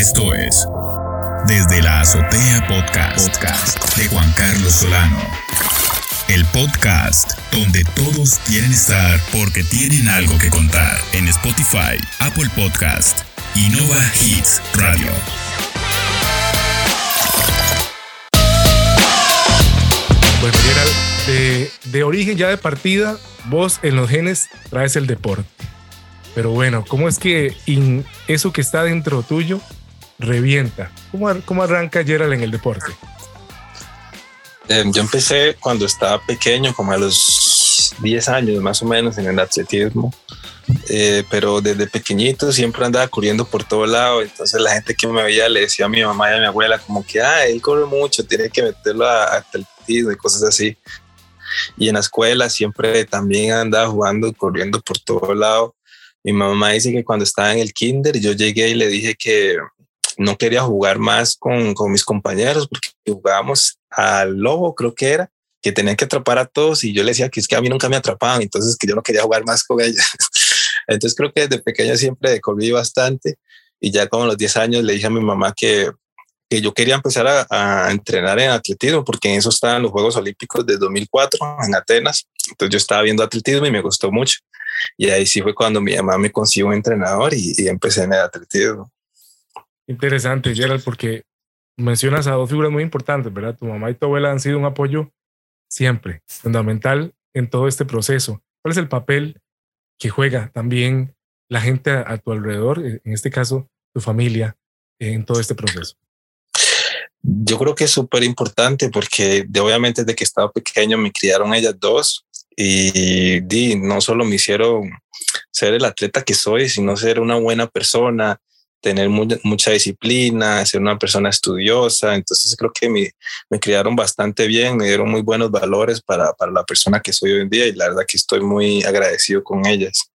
Esto es Desde la Azotea Podcast, podcast de Juan Carlos Solano. El podcast donde todos quieren estar porque tienen algo que contar en Spotify, Apple Podcast y Nova Hits Radio. Bueno, Gerald, de, de origen ya de partida, vos en los genes traes el deporte. Pero bueno, ¿cómo es que in- eso que está dentro tuyo revienta? ¿Cómo, cómo arranca Gerald en el deporte? Eh, yo empecé cuando estaba pequeño, como a los 10 años más o menos, en el atletismo. Eh, pero desde pequeñito siempre andaba corriendo por todo lado. Entonces la gente que me veía le decía a mi mamá y a mi abuela como que, ah, él corre mucho, tiene que meterlo a, atletismo y cosas así. Y en la escuela siempre también andaba jugando corriendo por todo lado. Mi mamá dice que cuando estaba en el kinder yo llegué y le dije que no quería jugar más con, con mis compañeros porque jugábamos al lobo, creo que era, que tenían que atrapar a todos y yo le decía que es que a mí nunca me atrapaban, entonces que yo no quería jugar más con ellos. Entonces creo que desde pequeño siempre corrí bastante y ya como los 10 años le dije a mi mamá que, que yo quería empezar a, a entrenar en atletismo porque en eso estaban los Juegos Olímpicos de 2004 en Atenas. Entonces yo estaba viendo atletismo y me gustó mucho. Y ahí sí fue cuando mi mamá me consiguió un entrenador y, y empecé en el atletismo. Interesante, Gerald, porque mencionas a dos figuras muy importantes, ¿verdad? Tu mamá y tu abuela han sido un apoyo siempre, fundamental en todo este proceso. ¿Cuál es el papel que juega también la gente a, tu alrededor, eh, en este caso tu familia, en todo este proceso? Yo creo que es súper importante porque de, obviamente desde que estaba pequeño me criaron ellas dos y di, no solo me hicieron ser el atleta que soy, sino ser una buena persona, tener mu mucha disciplina, ser una persona estudiosa. Entonces creo que me, me criaron bastante bien, me dieron muy buenos valores para, para la persona que soy hoy en día y la verdad que estoy muy agradecido con ellas.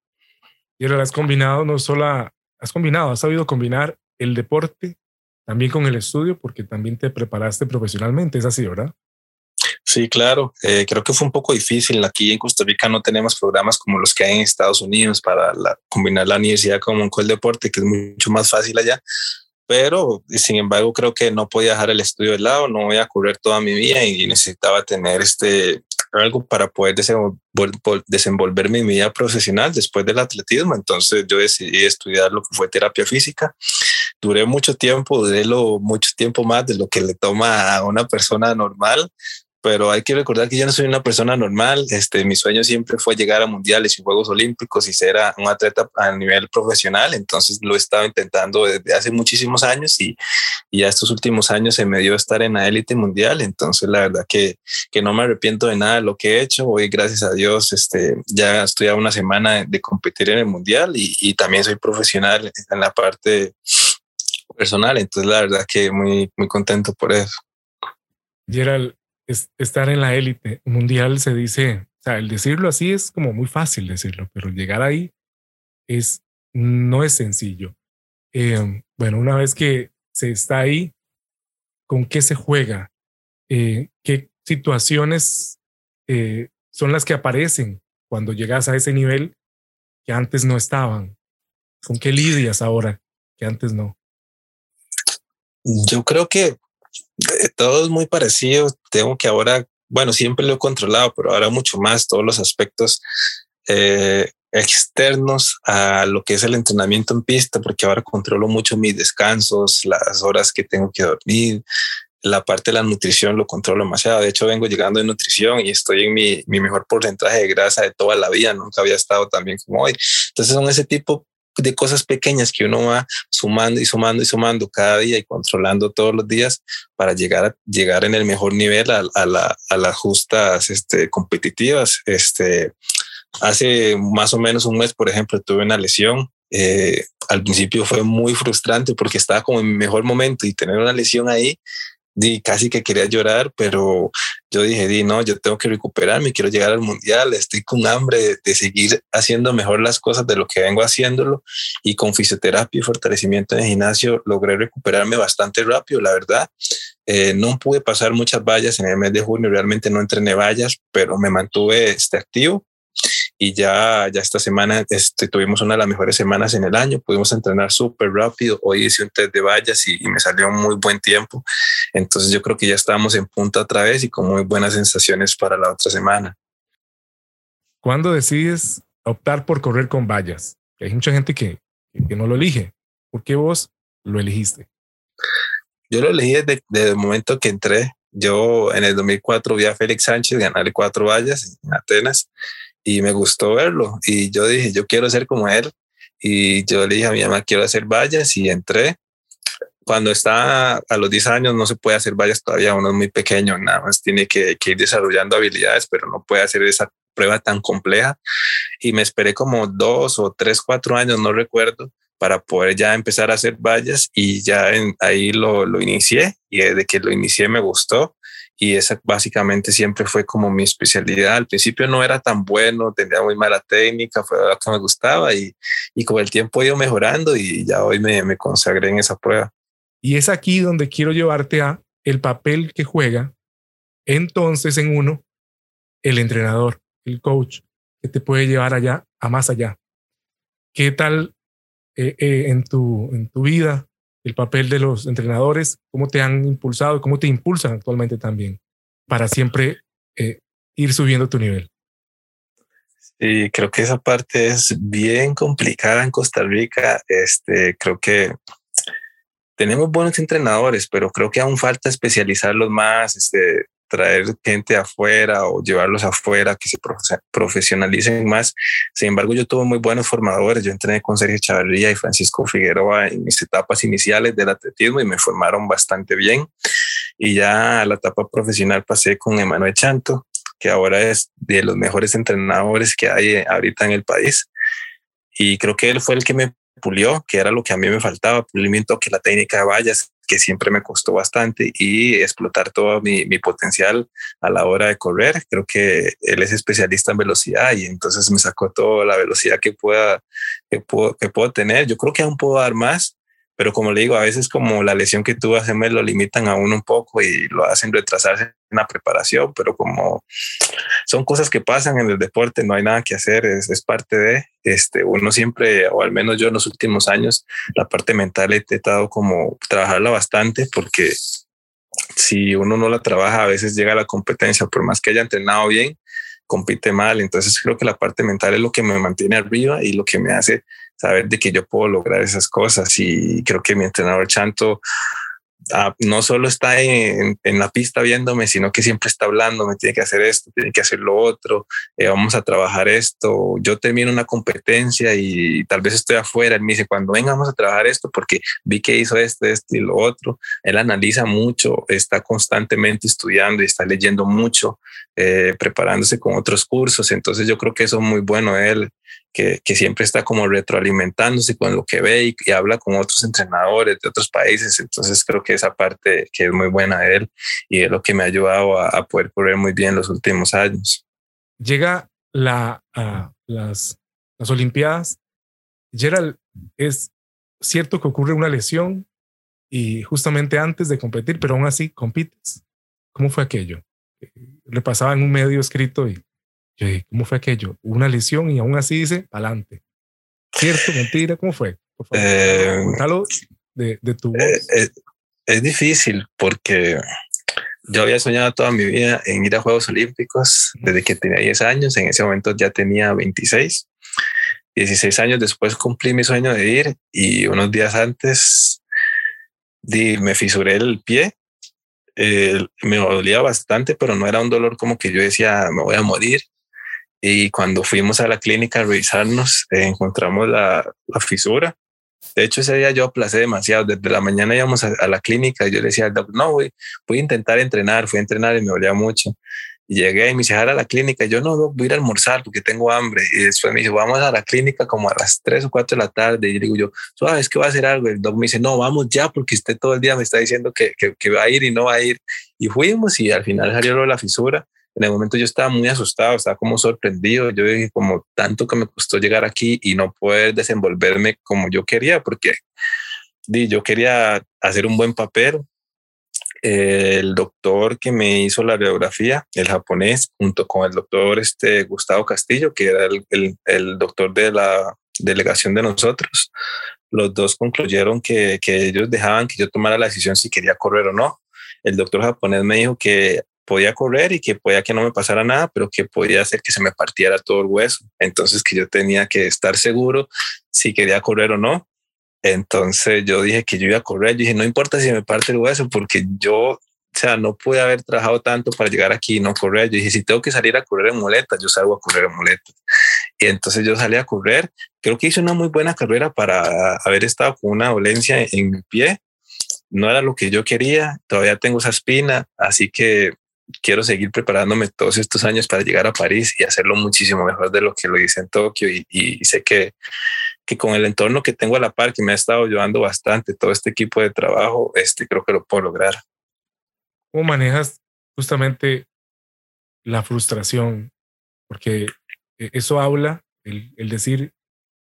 Y ahora has combinado, no solo has combinado, has sabido combinar el deporte también con el estudio, porque también te preparaste profesionalmente, es así, ¿verdad? Sí, claro. Eh, creo que fue un poco difícil. Aquí en Costa Rica no tenemos programas como los que hay en Estados Unidos para la, combinar la universidad con, con el deporte, que es mucho más fácil allá. Pero, sin embargo, creo que no podía dejar el estudio de lado, no voy a correr toda mi vida y necesitaba tener este algo para poder desenvol desenvolverme en mi vida profesional después del atletismo. Entonces yo decidí estudiar lo que fue terapia física. Duré mucho tiempo, duré lo, mucho tiempo más de lo que le toma a una persona normal, pero hay que recordar que yo no soy una persona normal. Este, mi sueño siempre fue llegar a mundiales y Juegos Olímpicos y ser un atleta a nivel profesional. Entonces lo he estado intentando desde hace muchísimos años y, y a estos últimos años se me dio estar en la élite mundial. Entonces la verdad que, que no me arrepiento de nada de lo que he hecho. Hoy, gracias a Dios, este, ya estoy a una semana de, de competir en el mundial y, y también soy profesional en la parte personal. Entonces la verdad que muy, muy contento por eso. Gerald, es, estar en la élite mundial se dice, o sea, el decirlo así es como muy fácil decirlo, pero llegar ahí es, no es sencillo. Eh, bueno, una vez que se está ahí, ¿con qué se juega? Eh, ¿Qué situaciones eh, son las que aparecen cuando llegas a ese nivel que antes no estaban? ¿Con qué lidias ahora que antes no? Yo creo que todo es muy parecido. Tengo que ahora, bueno, siempre lo he controlado, pero ahora mucho más todos los aspectos eh, externos a lo que es el entrenamiento en pista, porque ahora controlo mucho mis descansos, las horas que tengo que dormir, la parte de la nutrición lo controlo demasiado. De hecho, vengo llegando de nutrición y estoy en mi, mi mejor porcentaje de grasa de toda la vida. Nunca había estado tan bien como hoy. Entonces son ese tipo de cosas pequeñas que uno va sumando y sumando y sumando cada día y controlando todos los días para llegar a llegar en el mejor nivel a, la, a las justas este, competitivas. Este, hace más o menos un mes, por ejemplo, tuve una lesión. Eh, al principio fue muy frustrante porque estaba como en mi mejor momento y tener una lesión ahí di, casi que quería llorar, pero yo dije, di, no, yo tengo que recuperarme, quiero llegar al mundial, estoy con hambre de, seguir haciendo mejor las cosas de lo que vengo haciéndolo y con fisioterapia y fortalecimiento en gimnasio logré recuperarme bastante rápido, la verdad. Eh, no pude pasar muchas vallas en el mes de junio, realmente no entrené vallas, pero me mantuve este, activo y ya, ya esta semana este, tuvimos una de las mejores semanas en el año, pudimos entrenar súper rápido, hoy hice un test de vallas y, me salió muy buen tiempo, entonces yo creo que ya estamos en punta otra vez y con muy buenas sensaciones para la otra semana. ¿Cuándo decides optar por correr con vallas? Hay mucha gente que, que no lo elige. ¿Por qué vos lo elegiste? Yo lo elegí desde, desde, el momento que entré. Yo en el 2004 vi a Félix Sánchez ganarle cuatro vallas en Atenas y me gustó verlo. Y yo dije, yo quiero ser como él. Y yo le dije a mi mamá, quiero hacer vallas y entré. Cuando está a los 10 años no se puede hacer vallas todavía, uno es muy pequeño, nada más tiene que, ir desarrollando habilidades, pero no puede hacer esa prueba tan compleja. Y me esperé como dos o tres, cuatro años, no recuerdo, para poder ya empezar a hacer vallas y ya ahí lo, lo inicié y desde que lo inicié me gustó y esa básicamente siempre fue como mi especialidad. Al principio no era tan bueno, tenía muy mala técnica, fue lo que me gustaba y, y con el tiempo he ido mejorando y ya hoy me, me consagré en esa prueba. Y es aquí donde quiero llevarte a el papel que juega entonces en uno el entrenador, el coach, que te puede llevar allá a más allá. ¿Qué tal eh, eh, en, tu, en tu vida el papel de los entrenadores? ¿Cómo te han impulsado? ¿Cómo te impulsan actualmente también para siempre eh, ir subiendo tu nivel? Sí, creo que esa parte es bien complicada en Costa Rica. Este, creo que tenemos buenos entrenadores, pero creo que aún falta especializarlos más, este, traer gente afuera o llevarlos afuera que se profesionalicen más. Sin embargo, yo tuve muy buenos formadores. Yo entrené con Sergio Chavarría y Francisco Figueroa en mis etapas iniciales del atletismo y me formaron bastante bien. Y ya a la etapa profesional pasé con Emanuel Chanto, que ahora es de los mejores entrenadores que hay ahorita en el país. Y creo que él fue el que me pulió, que era lo que a mí me faltaba, pulimiento, que la técnica de vallas, que siempre me costó bastante y explotar todo mi, mi, potencial a la hora de correr. Creo que él es especialista en velocidad y entonces me sacó toda la velocidad que pueda, que puedo, que puedo tener. Yo creo que aún puedo dar más, pero como le digo, a veces como la lesión que tuvo hace lo limitan a uno un poco y lo hacen retrasarse en la preparación, pero como son cosas que pasan en el deporte, no hay nada que hacer, es, es parte de, este, uno siempre, o al menos yo en los últimos años, la parte mental he intentado como trabajarla bastante porque si uno no la trabaja, a veces llega a la competencia, por más que haya entrenado bien, compite mal. Entonces creo que la parte mental es lo que me mantiene arriba y lo que me hace saber de que yo puedo lograr esas cosas. Y creo que mi entrenador Chanto Ah, no solo está en, la pista viéndome, sino que siempre está hablando, me tiene que hacer esto, tiene que hacer lo otro, eh, vamos a trabajar esto. Yo termino una competencia y tal vez estoy afuera, él me dice, cuando venga vamos a trabajar esto, porque vi que hizo esto, esto y lo otro. Él analiza mucho, está constantemente estudiando y está leyendo mucho, eh, preparándose con otros cursos. Entonces yo creo que eso es muy bueno él que, siempre está como retroalimentándose con lo que ve y, habla con otros entrenadores de otros países. Entonces creo que esa parte que es muy buena de él y es lo que me ha ayudado a, poder correr muy bien los últimos años. Llega la, las, las Olimpiadas. Gerald, es cierto que ocurre una lesión y justamente antes de competir, pero aún así compites. ¿Cómo fue aquello? Le pasaba en un medio escrito y yo dije, ¿cómo fue aquello? Una lesión y aún así dice, adelante. ¿Cierto? ¿Mentira? ¿Cómo fue? Eh, de, de, tu eh, eh, es difícil porque yo había soñado toda mi vida en ir a Juegos Olímpicos desde que tenía 10 años. En ese momento ya tenía 26. 16 años después cumplí mi sueño de ir y unos días antes di, me fisuré el pie. me dolía bastante, pero no era un dolor como que yo decía me voy a morir. Y cuando fuimos a la clínica a revisarnos, eh, encontramos la, la, fisura. De hecho, ese día yo aplacé demasiado. Desde la mañana íbamos a, la clínica y yo le decía al doctor, no, voy, voy a intentar entrenar. Fui a entrenar y me dolía mucho. Y llegué y me dice, a la clínica. Yo no, voy a ir a almorzar porque tengo hambre. Y después me dice, vamos a la clínica como a las 3 o 4 de la tarde. Y digo yo, ¿sabes que va a hacer algo? El doctor me dice, no, vamos ya porque usted todo el día me está diciendo que, que, que va a ir y no va a ir. Y fuimos y al final salió la fisura en el momento yo estaba muy asustado, estaba como sorprendido. Yo dije, como tanto que me costó llegar aquí y no poder desenvolverme como yo quería, porque yo quería hacer un buen papel. el doctor que me hizo la radiografía, el japonés, junto con el doctor este, Gustavo Castillo, que era el, el, doctor de la delegación de nosotros, los dos concluyeron que, que, ellos dejaban que yo tomara la decisión si quería correr o no. El doctor japonés me dijo que podía correr y que podía que no me pasara nada, pero que podía hacer que se me partiera todo el hueso. Entonces que yo tenía que estar seguro si quería correr o no. Entonces yo dije que yo iba a correr. Yo dije, no importa si me parte el hueso, porque yo, o sea, no pude haber trabajado tanto para llegar aquí y no correr. Yo dije, si tengo que salir a correr en muletas, yo salgo a correr en muletas. Y entonces yo salí a correr. Creo que hice una muy buena carrera para haber estado con una dolencia en mi pie. No era lo que yo quería. Todavía tengo esa espina, así que quiero seguir preparándome todos estos años para llegar a París y hacerlo muchísimo mejor de lo que lo hice en Tokio y, y sé que que con el entorno que tengo a la par, que me ha estado ayudando bastante, todo este equipo de trabajo, este, creo que lo puedo lograr. ¿Cómo manejas justamente la frustración? Porque e, eso habla, el, el decir,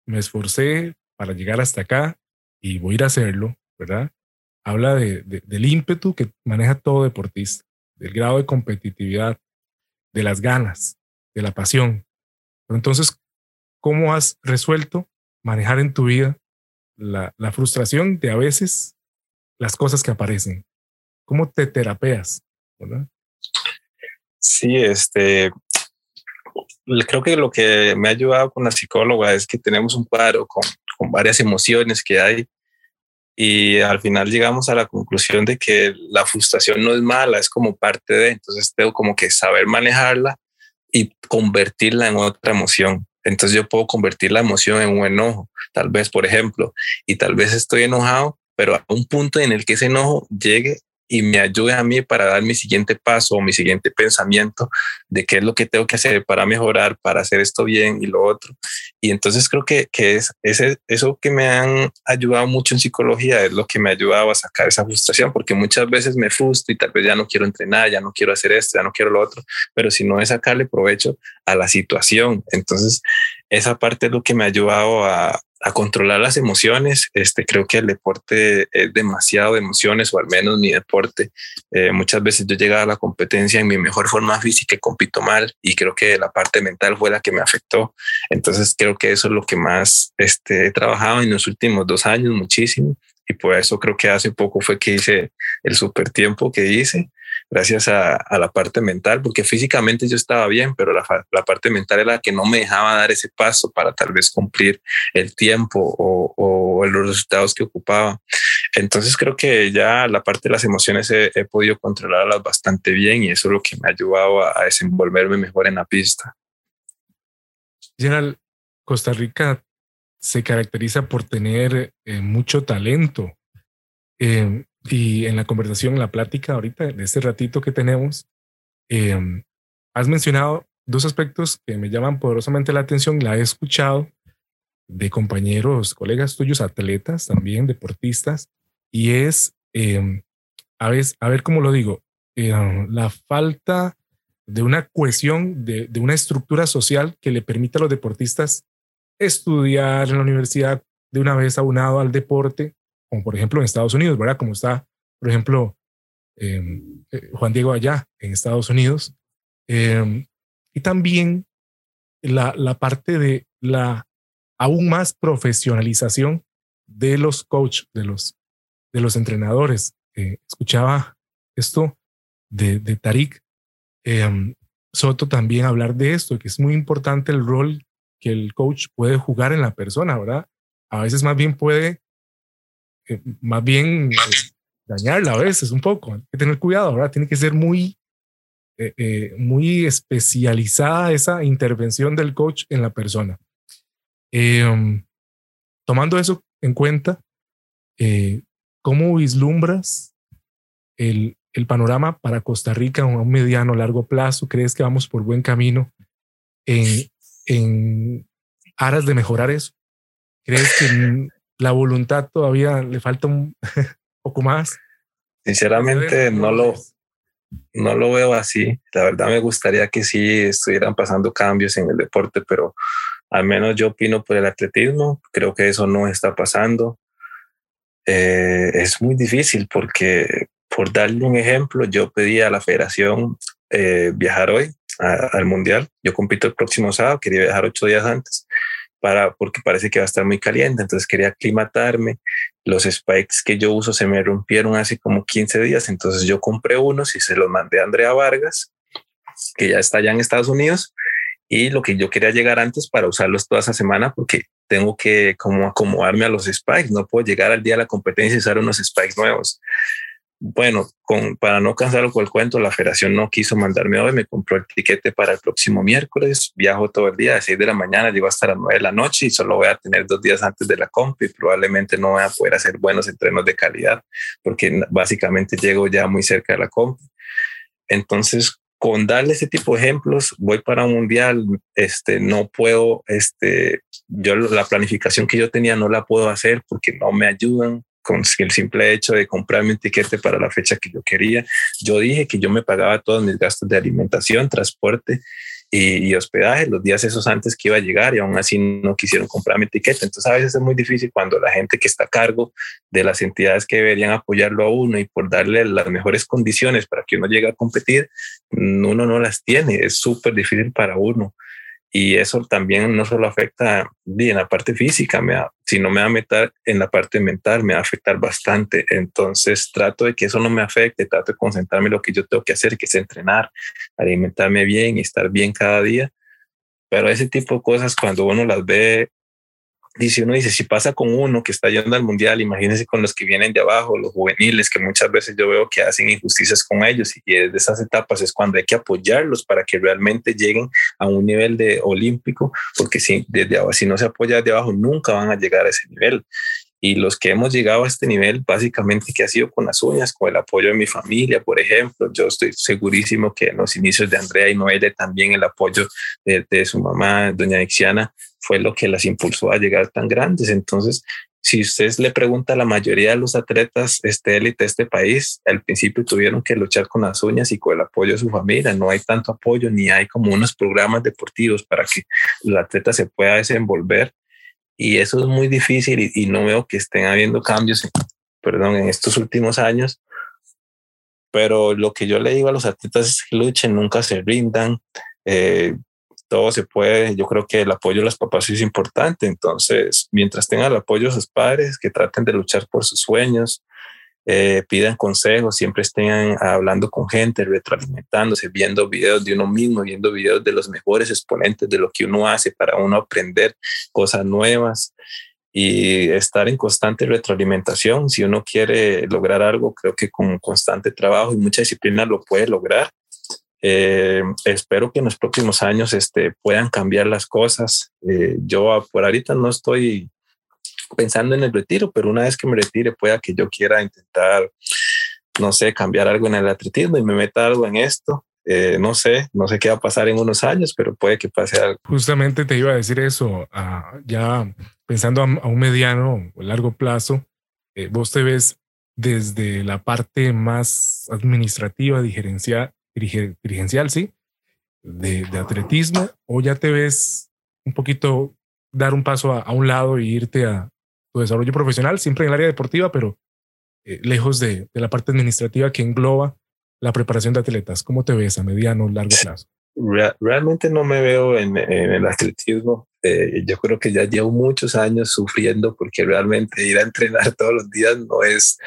me esforcé para llegar hasta acá y voy a ir a hacerlo, ¿verdad? Habla de, del ímpetu que maneja todo deportista, del grado de competitividad, de las ganas, de la pasión. Entonces, ¿cómo has resuelto manejar en tu vida la, frustración de a veces las cosas que aparecen. ¿Cómo te terapeas? Sí, este, creo que lo que me ha ayudado con la psicóloga es que tenemos un cuadro con varias emociones que hay y al final llegamos a la conclusión de que la frustración no es mala, es como parte de, entonces tengo como que saber manejarla y convertirla en otra emoción. Entonces yo puedo convertir la emoción en un enojo, tal vez, por ejemplo, y tal vez estoy enojado, pero a un punto en el que ese enojo llegue y me ayude a mí para dar mi siguiente paso o mi siguiente pensamiento de qué es lo que tengo que hacer para mejorar, para hacer esto bien y lo otro. Y entonces creo que, que es ese, eso que me han ayudado mucho en psicología es lo que me ha ayudado a sacar esa frustración, porque muchas veces me frustro y tal vez ya no quiero entrenar, ya no quiero hacer esto, ya no quiero lo otro, pero si no es sacarle provecho a la situación. Entonces esa parte es lo que me ha ayudado a, a controlar las emociones. Este, creo que el deporte es demasiado de emociones, o al menos mi deporte. Eh, muchas veces yo llegaba a la competencia en mi mejor forma física y compito mal, y creo que la parte mental fue la que me afectó. Entonces creo que eso es lo que más este, he trabajado en los últimos dos años, muchísimo. Y por eso creo que hace poco fue que hice el super tiempo que hice gracias a, la parte mental, porque físicamente yo estaba bien, pero la, parte mental era la que no me dejaba dar ese paso para tal vez cumplir el tiempo o, los resultados que ocupaba. Entonces creo que ya la parte de las emociones he, podido controlarlas bastante bien y eso es lo que me ha ayudado a, desenvolverme mejor en la pista. General, Costa Rica se caracteriza por tener eh, mucho talento. Eh, y en la conversación, en la plática ahorita, de este ratito que tenemos, em, has mencionado dos aspectos que me llaman poderosamente la atención. La he escuchado de compañeros, colegas tuyos, atletas también, deportistas, y es, em, a, a ver cómo lo digo, em, la falta de una cohesión, de, de, una estructura social que le permita a los deportistas estudiar en la universidad de una vez aunado al deporte como por ejemplo en Estados Unidos, ¿verdad? Como está, por ejemplo, em, eh, Juan Diego allá en Estados Unidos. Em, y también la, la parte de la aún más profesionalización de los coach, de los, de los entrenadores. Eh, escuchaba esto de, de Tarik em, Soto también hablar de esto, que es muy importante el rol que el coach puede jugar en la persona, ¿verdad? A veces más bien puede eh, más bien eh, dañarla a veces un poco. Hay que tener cuidado, ¿verdad? Tiene que ser muy, eh, muy especializada esa intervención del coach en la persona. Um, tomando eso en cuenta, ¿cómo vislumbras el, el panorama para Costa Rica a un mediano largo plazo? ¿Crees que vamos por buen camino en, en aras de mejorar eso? ¿Crees que la voluntad todavía le falta un poco más. Sinceramente, no lo, no lo veo así. La verdad me gustaría que sí estuvieran pasando cambios en el deporte, pero al menos yo opino por el atletismo. Creo que eso no está pasando. Eh, es muy difícil porque por darle un ejemplo, yo pedí a la federación eh, viajar hoy al mundial. Yo compito el próximo sábado, quería viajar ocho días antes para, porque parece que va a estar muy caliente, entonces quería aclimatarme. Los spikes que yo uso se me rompieron hace como 15 días, entonces yo compré unos y se los mandé a Andrea Vargas, que ya está allá en Estados Unidos, y lo que yo quería llegar antes para usarlos toda esa semana porque tengo que como acomodarme a los spikes, no puedo llegar al día de la competencia y usar unos spikes nuevos bueno, con, para no cansarlo con el cuento, la federación no quiso mandarme hoy, me compró el tiquete para el próximo miércoles, viajo todo el día, de 6 de la mañana, llego hasta las 9 de la noche y solo voy a tener dos días antes de la comp y probablemente no voy a poder hacer buenos entrenos de calidad porque básicamente llego ya muy cerca de la comp. Entonces, con darle ese tipo de ejemplos, voy para un mundial, este, no puedo, este, yo la planificación que yo tenía no la puedo hacer porque no me ayudan, con el simple hecho de comprarme un tiquete para la fecha que yo quería. Yo dije que yo me pagaba todos mis gastos de alimentación, transporte y, hospedaje los días esos antes que iba a llegar y aún así no quisieron comprarme tiquete. Entonces a veces es muy difícil cuando la gente que está a cargo de las entidades que deberían apoyarlo a uno y por darle las mejores condiciones para que uno llegue a competir, uno no las tiene. Es súper difícil para uno y eso también no solo afecta en la parte física, me sino me va a meter en la parte mental, me va a afectar bastante. Entonces trato de que eso no me afecte, trato de concentrarme en lo que yo tengo que hacer, que es entrenar, alimentarme bien y estar bien cada día. Pero ese tipo de cosas, cuando uno las ve dice uno dice, si pasa con uno que está yendo al mundial, imagínense con los que vienen de abajo, los juveniles, que muchas veces yo veo que hacen injusticias con ellos y desde esas etapas es cuando hay que apoyarlos para que realmente lleguen a un nivel de olímpico, porque si desde abajo, si no se apoya desde abajo, nunca van a llegar a ese nivel. Y los que hemos llegado a este nivel, básicamente que ha sido con las uñas, con el apoyo de mi familia, por ejemplo. Yo estoy segurísimo que en los inicios de Andrea y Noelle también el apoyo de, su mamá, doña Ixiana, fue lo que las impulsó a llegar tan grandes. Entonces, si usted le pregunta a la mayoría de los atletas este élite de este país, al principio tuvieron que luchar con las uñas y con el apoyo de su familia. No hay tanto apoyo ni hay como unos programas deportivos para que el atleta se pueda desenvolver. Y eso es muy difícil y, no veo que estén habiendo cambios, perdón, en estos últimos años. Pero lo que yo le digo a los atletas es que luchen, nunca se rindan. Eh, todo se puede. Yo creo que el apoyo de los papás es importante. Entonces, mientras tengan el apoyo de sus padres, que traten de luchar por sus sueños, eh, pidan consejos, siempre estén hablando con gente, retroalimentándose, viendo videos de uno mismo, viendo videos de los mejores exponentes de lo que uno hace para uno aprender cosas nuevas y estar en constante retroalimentación. Si uno quiere lograr algo, creo que con constante trabajo y mucha disciplina lo puede lograr. Eh, espero que en los próximos años este, puedan cambiar las cosas. Eh, yo por ahorita no estoy pensando en el retiro, pero una vez que me retire pueda que yo quiera intentar, no sé, cambiar algo en el atletismo y me meta algo en esto. Eh, no sé, no sé qué va a pasar en unos años, pero puede que pase algo. Justamente te iba a decir eso, ya pensando a, un mediano o largo plazo, vos te ves desde la parte más administrativa, dirigencial, sí, de, atletismo, o ya te ves un poquito dar un paso a, un lado e irte a tu desarrollo profesional, siempre en el área deportiva, pero eh, lejos de, la parte administrativa que engloba la preparación de atletas. ¿Cómo te ves a mediano o largo plazo? realmente no me veo en, el atletismo. Eh, yo creo que ya llevo muchos años sufriendo porque realmente ir a entrenar todos los días no es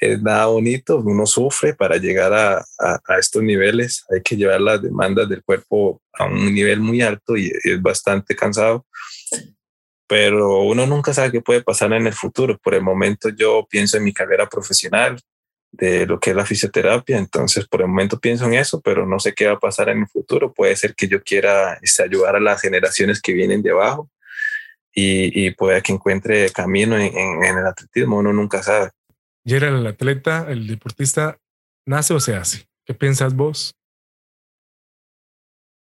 es nada bonito, uno sufre para llegar a, a, estos niveles, hay que llevar las demandas del cuerpo a un nivel muy alto y es bastante cansado, pero uno nunca sabe qué puede pasar en el futuro. Por el momento yo pienso en mi carrera profesional, de lo que es la fisioterapia, entonces por el momento pienso en eso, pero no sé qué va a pasar en el futuro. Puede ser que yo quiera este, ayudar a las generaciones que vienen de abajo y, y pueda que encuentre camino en, en el atletismo, uno nunca sabe. Gerald, el atleta, el deportista, nace o se hace. ¿Qué piensas vos?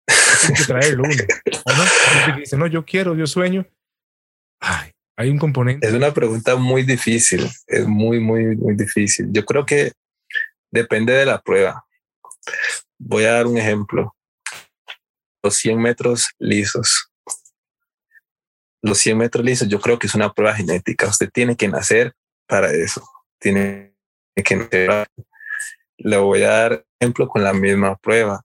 Hay que traerlo uno. no? dice, no, yo quiero, yo sueño. Ay, hay un componente. Es una pregunta muy difícil. Es muy, muy, muy difícil. Yo creo que depende de la prueba. Voy a dar un ejemplo. Los 100 metros lisos. Los 100 metros lisos, yo creo que es una prueba genética. Usted tiene que nacer para eso tiene que le voy a dar ejemplo con la misma prueba.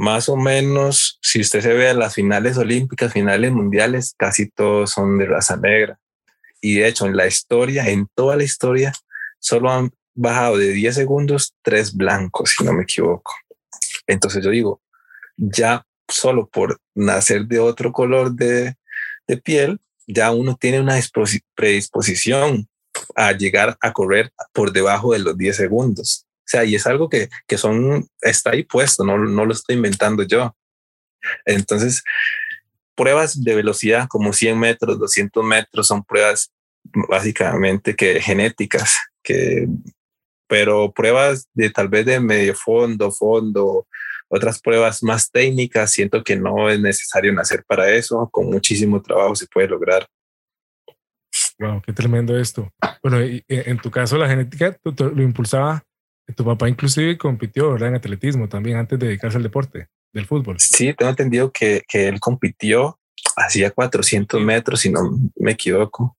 Más o menos, si usted se ve a las finales olímpicas, finales mundiales, casi todos son de raza negra. Y de hecho, en la historia, en toda la historia, solo han bajado de 10 segundos tres blancos, si no me equivoco. Entonces yo digo, ya solo por nacer de otro color de, de piel, ya uno tiene una predisposición a llegar a correr por debajo de los 10 segundos. Sea, y es algo que, que son, está ahí puesto, no, no lo estoy inventando yo. Entonces, pruebas de velocidad como 100 metros, 200 metros son pruebas básicamente que genéticas, que, pero pruebas de tal vez de medio fondo, fondo, otras pruebas más técnicas, siento que no es necesario nacer para eso, con muchísimo trabajo se puede lograr. Wow, qué tremendo esto. Bueno, en tu caso la genética lo impulsaba, tu papá inclusive compitió ¿verdad? en atletismo también antes de dedicarse al deporte del fútbol. Sí, tengo entendido que, que él compitió, hacía 400 metros, si no me equivoco.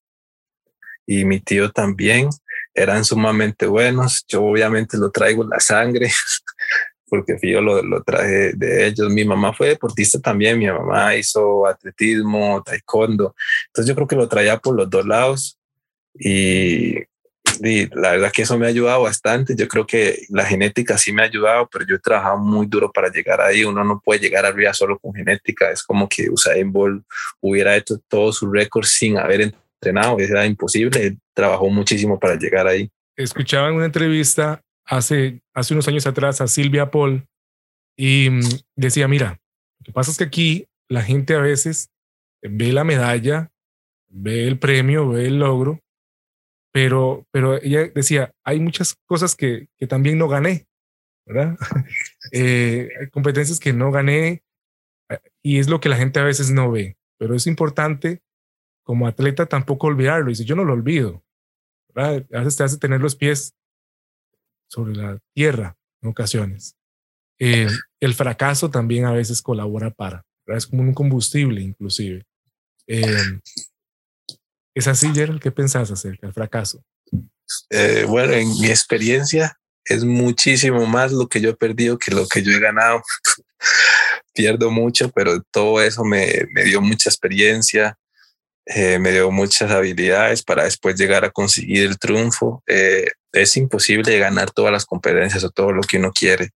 Y mi tío también, eran sumamente buenos. Yo obviamente lo traigo en la sangre. porque yo lo, lo traje de ellos. Mi mamá fue deportista también, mi mamá hizo atletismo, taekwondo, entonces yo creo que lo traía por los dos lados y, la verdad que eso me ha ayudado bastante. Yo creo que la genética sí me ha ayudado, pero yo he trabajado muy duro para llegar ahí. Uno no puede llegar arriba solo con genética. Es como que Usain Bolt hubiera hecho todos sus récords sin haber entrenado. Era imposible. trabajó muchísimo para llegar ahí. Escuchaba en una entrevista hace, hace unos años atrás a Silvia Paul y mm, decía, mira, lo que pasa es que aquí la gente a veces ve la medalla, ve el premio, ve el logro, pero, pero ella decía, hay muchas cosas que, que también no gané, ¿verdad? eh, hay competencias que no gané eh, y es lo que la gente a veces no ve, pero es importante como atleta tampoco olvidarlo. Dice, yo no lo olvido, ¿verdad? A veces te hace tener los pies sobre la tierra en ocasiones. Eh, el fracaso también a veces colabora para, es como un combustible inclusive. Eh, ¿Es así, Gerald? ¿Qué pensás acerca del fracaso? Eh, bueno, en mi experiencia es muchísimo más lo que yo he perdido que lo que yo he ganado. Pierdo mucho, pero todo eso me, me dio mucha experiencia, eh, me dio muchas habilidades para después llegar a conseguir el triunfo. Eh, es imposible ganar todas las competencias o todo lo que uno quiere.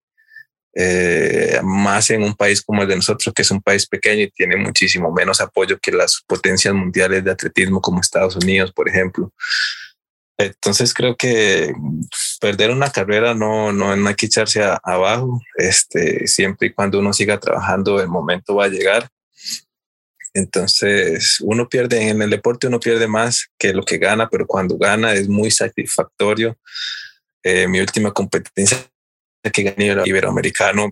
Eh, más en un país como el de nosotros, que es un país pequeño y tiene muchísimo menos apoyo que las potencias mundiales de atletismo como Estados Unidos, por ejemplo. Entonces creo que perder una carrera no, no, no hay que echarse abajo. Este, siempre y cuando uno siga trabajando, el momento va a llegar. Entonces, uno pierde en el deporte, uno pierde más que lo que gana, pero cuando gana es muy satisfactorio. Eh, mi última competencia que gané era iberoamericano,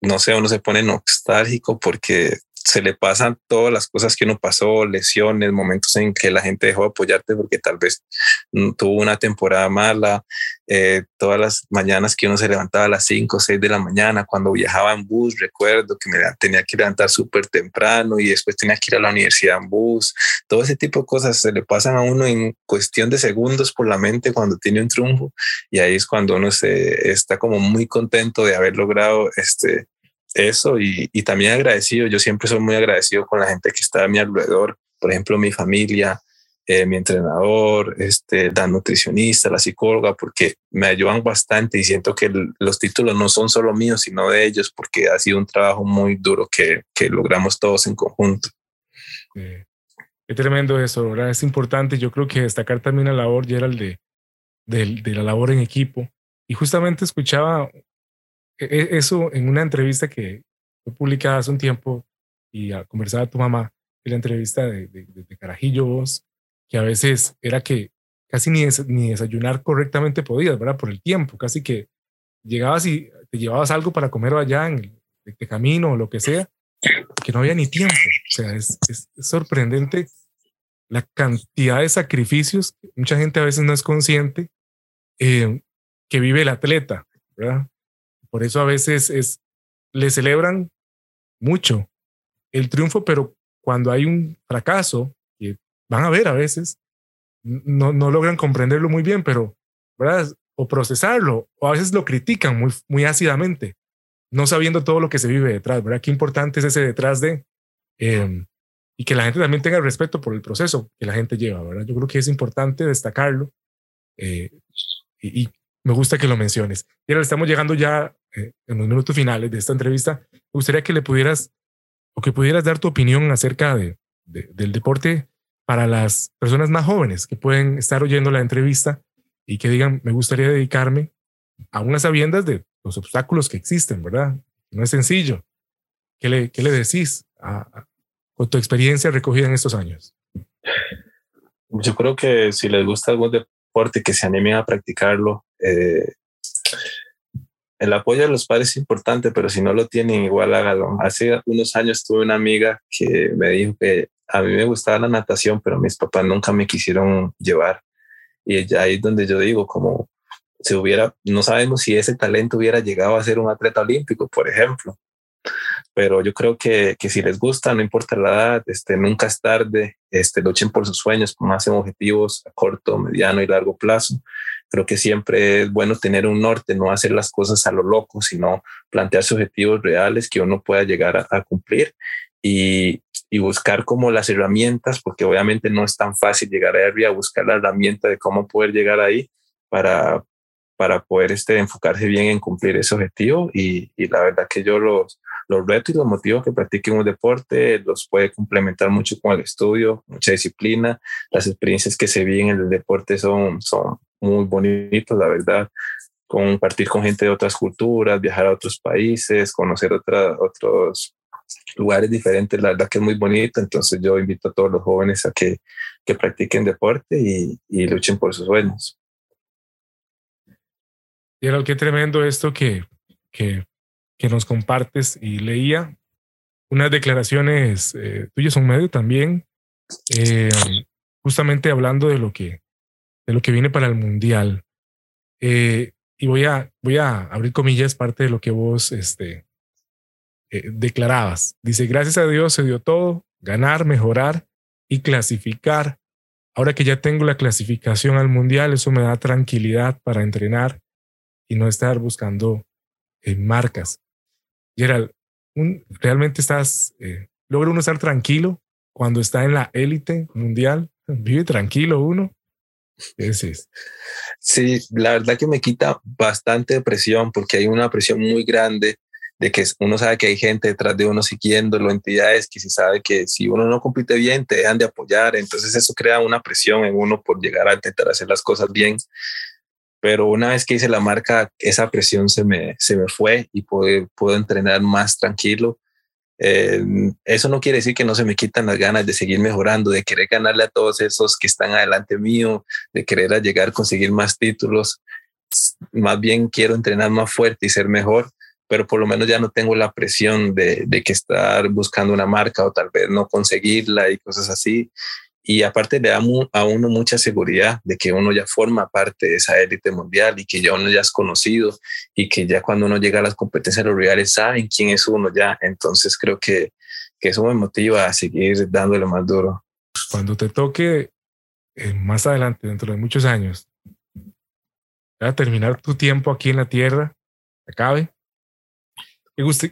no sé, uno se pone nostálgico porque se le pasan todas las cosas que uno pasó, lesiones, momentos en que la gente dejó de apoyarte porque tal vez tuvo una temporada mala, eh, todas las mañanas que uno se levantaba a las 5 o 6 de la mañana, cuando viajaba en bus, recuerdo que me tenía que levantar súper temprano y después tenía que ir a la universidad en bus, todo ese tipo de cosas se le pasan a uno en cuestión de segundos por la mente cuando tiene un triunfo y ahí es cuando uno se está como muy contento de haber logrado este eso y, y, también agradecido. Yo siempre soy muy agradecido con la gente que está a mi alrededor, por ejemplo, mi familia, eh, mi entrenador, este, la nutricionista, la psicóloga, porque me ayudan bastante y siento que los títulos no son solo míos, sino de ellos, porque ha sido un trabajo muy duro que, que logramos todos en conjunto. Eh, qué tremendo eso, ¿verdad? Es importante, yo creo que destacar también la labor, Gerald, de, de, de la labor en equipo. Y justamente escuchaba eso en una entrevista que fue publicada hace un tiempo y conversaba tu mamá en la entrevista de, de, Carajillo vos, que a veces era que casi ni, ni desayunar correctamente podías, ¿verdad? Por el tiempo, casi que llegabas y te llevabas algo para comer allá en el camino o lo que sea, que no había ni tiempo. O sea, es, es, sorprendente la cantidad de sacrificios, mucha gente a veces no es consciente, eh, que vive el atleta, ¿verdad? Por eso a veces es, le celebran mucho el triunfo, pero cuando hay un fracaso, que van a ver a veces, no, no logran comprenderlo muy bien, pero ¿verdad? o procesarlo, o a veces lo critican muy, muy ácidamente, no sabiendo todo lo que se vive detrás, ¿verdad? Qué importante es ese detrás de, em, y que la gente también tenga respeto por el proceso que la gente lleva, ¿verdad? Yo creo que es importante destacarlo eh, y, me gusta que lo menciones. Y ahora estamos llegando ya eh, en los minutos finales de esta entrevista. Me gustaría que le pudieras o que pudieras dar tu opinión acerca de, del deporte para las personas más jóvenes que pueden estar oyendo la entrevista y que digan, me gustaría dedicarme a unas sabiendas de los obstáculos que existen, ¿verdad? No es sencillo. ¿Qué le, qué le decís con tu experiencia recogida en estos años? Yo creo que si les gusta algún deporte, que se animen a practicarlo. Eh, el apoyo de los padres es importante, pero si no lo tienen, igual hágalo. Hace unos años tuve una amiga que me dijo que a mí me gustaba la natación, pero mis papás nunca me quisieron llevar. Y ahí es donde yo digo, como se hubiera, no sabemos si ese talento hubiera llegado a ser un atleta olímpico, por ejemplo. Pero yo creo que, que si les gusta, no importa la edad, este, nunca es tarde, este, luchen por sus sueños, hacen objetivos a corto, mediano y largo plazo. Creo que siempre es bueno tener un norte, no hacer las cosas a lo loco, sino plantearse objetivos reales que uno pueda llegar a, a cumplir y, y buscar como las herramientas, porque obviamente no es tan fácil llegar a a buscar la herramienta de cómo poder llegar ahí para, para poder este, enfocarse bien en cumplir ese objetivo. Y, y la verdad que yo los, los retos y los motivos que practiquen un deporte los puede complementar mucho con el estudio, mucha disciplina. Las experiencias que se viven en el deporte son, son muy bonitas, la verdad. Compartir con gente de otras culturas, viajar a otros países, conocer otra, otros lugares diferentes, la verdad que es muy bonito, entonces yo invito a todos los jóvenes a que, que practiquen deporte y, y luchen por sus sueños. Y qué tremendo esto que, que, que nos compartes. Y leía unas declaraciones eh, tuyas un medio también, eh, justamente hablando de lo que de lo que viene para el mundial. Eh, y voy a, voy a abrir comillas parte de lo que vos este, eh, declarabas. Dice, gracias a Dios se dio todo, ganar, mejorar y clasificar. Ahora que ya tengo la clasificación al mundial, eso me da tranquilidad para entrenar y no estar buscando eh, marcas. Gerald, un, ¿realmente estás, eh, logra uno estar tranquilo cuando está en la élite mundial? ¿Vive tranquilo uno? Es. Sí, la verdad que me quita bastante presión porque hay una presión muy grande de que uno sabe que hay gente detrás de uno siguiéndolo, entidades que se sabe que si uno no compite bien, te dejan de apoyar. Entonces eso crea una presión en uno por llegar a intentar hacer las cosas bien. Pero una vez que hice la marca, esa presión se me, se me fue y puedo, puedo entrenar más tranquilo. Eh, eso no quiere decir que no se me quitan las ganas de seguir mejorando, de querer ganarle a todos esos que están adelante mío, de querer llegar a conseguir más títulos. Más bien quiero entrenar más fuerte y ser mejor pero por lo menos ya no tengo la presión de, de, que estar buscando una marca o tal vez no conseguirla y cosas así. Y aparte le da a uno mucha seguridad de que uno ya forma parte de esa élite mundial y que ya uno ya es conocido y que ya cuando uno llega a las competencias los saben quién es uno ya. Entonces creo que, que eso me motiva a seguir dándole más duro. Cuando te toque eh, más adelante, dentro de muchos años, a terminar tu tiempo aquí en la Tierra, acabe,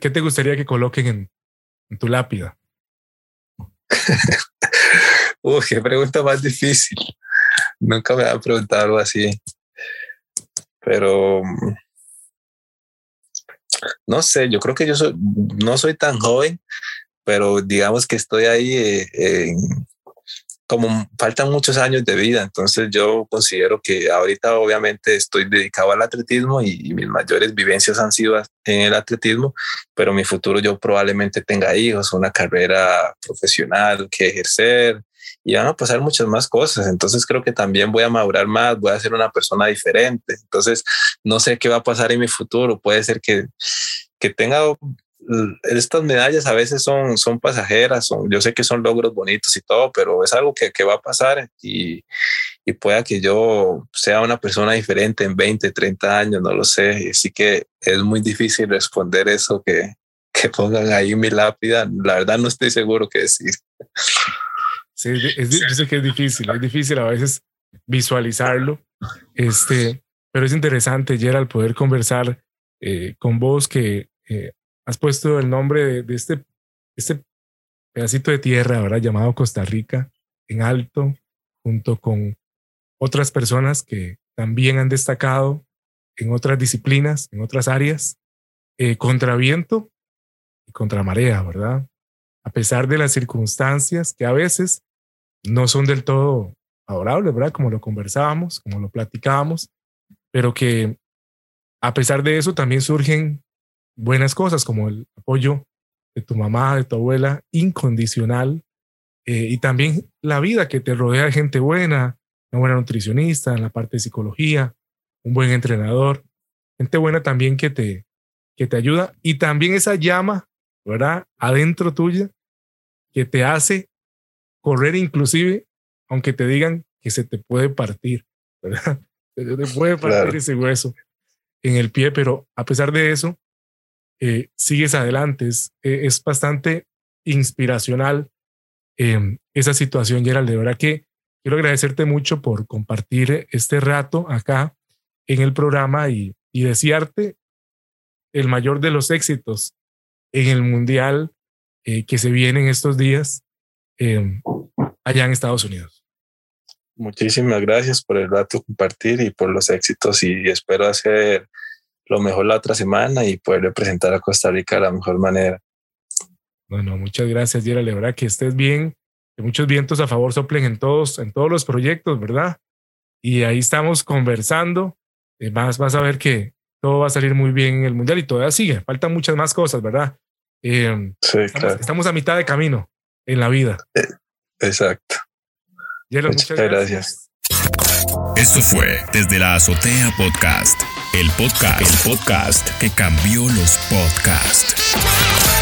¿Qué, te gustaría que coloquen en, tu lápida? Uy, qué pregunta más difícil. Nunca me han preguntado algo así. Pero no sé, yo creo que yo no soy tan joven, pero digamos que estoy ahí eh, en, como faltan muchos años de vida, entonces yo considero que ahorita obviamente estoy dedicado al atletismo y, mis mayores vivencias han sido en el atletismo, pero mi futuro yo probablemente tenga hijos, una carrera profesional que ejercer y van a pasar muchas más cosas, entonces creo que también voy a madurar más, voy a ser una persona diferente, entonces no sé qué va a pasar en mi futuro, puede ser que que tenga estas medallas a veces son, son pasajeras, son, yo sé que son logros bonitos y todo, pero es algo que, que va a pasar y, y, pueda que yo sea una persona diferente en 20, 30 años, no lo sé. Así que es muy difícil responder eso que, que pongan ahí mi lápida. La verdad no estoy seguro qué decir. Sí, es, yo sé que es difícil, es difícil a veces visualizarlo. Este, pero es interesante, Gerald, poder conversar eh, con vos que eh, has puesto el nombre de, este, este pedacito de tierra, ahora llamado Costa Rica, en alto, junto con otras personas que también han destacado en otras disciplinas, en otras áreas, eh, contra viento y contra marea, ¿verdad? A pesar de las circunstancias que a veces no son del todo favorables, ¿verdad? Como lo conversábamos, como lo platicábamos, pero que a pesar de eso también surgen buenas cosas como el apoyo de tu mamá, de tu abuela, incondicional, eh, y también la vida que te rodea de gente buena, una buena nutricionista en la parte de psicología, un buen entrenador, gente buena también que te, que te ayuda y también esa llama, ¿verdad? Adentro tuya que te hace correr inclusive, aunque te digan que se te puede partir, ¿verdad? Se te puede partir ese hueso en el pie, pero a pesar de eso, eh, sigues adelante. Es, eh, es bastante inspiracional em, esa situación, Gerald. De verdad que quiero agradecerte mucho por compartir este rato acá en el programa y, y desearte el mayor de los éxitos en el mundial eh, que se viene en estos días em, allá en Estados Unidos. Muchísimas gracias por el rato compartir y por los éxitos y espero hacer lo mejor la otra semana y poder representar a Costa Rica de la mejor manera. Bueno, muchas gracias, Yera. La verdad que estés bien, que muchos vientos a favor soplen en todos, en todos los proyectos, ¿verdad? Y ahí estamos conversando. Eh, vas, vas a ver que todo va a salir muy bien en el Mundial y todavía sigue. Faltan muchas más cosas, ¿verdad? Eh, sí, estamos, claro. estamos, a mitad de camino en la vida. Eh, exacto. Muchas, muchas gracias. gracias. Esto fue Desde la Azotea Podcast, el podcast, el podcast que cambió los podcasts.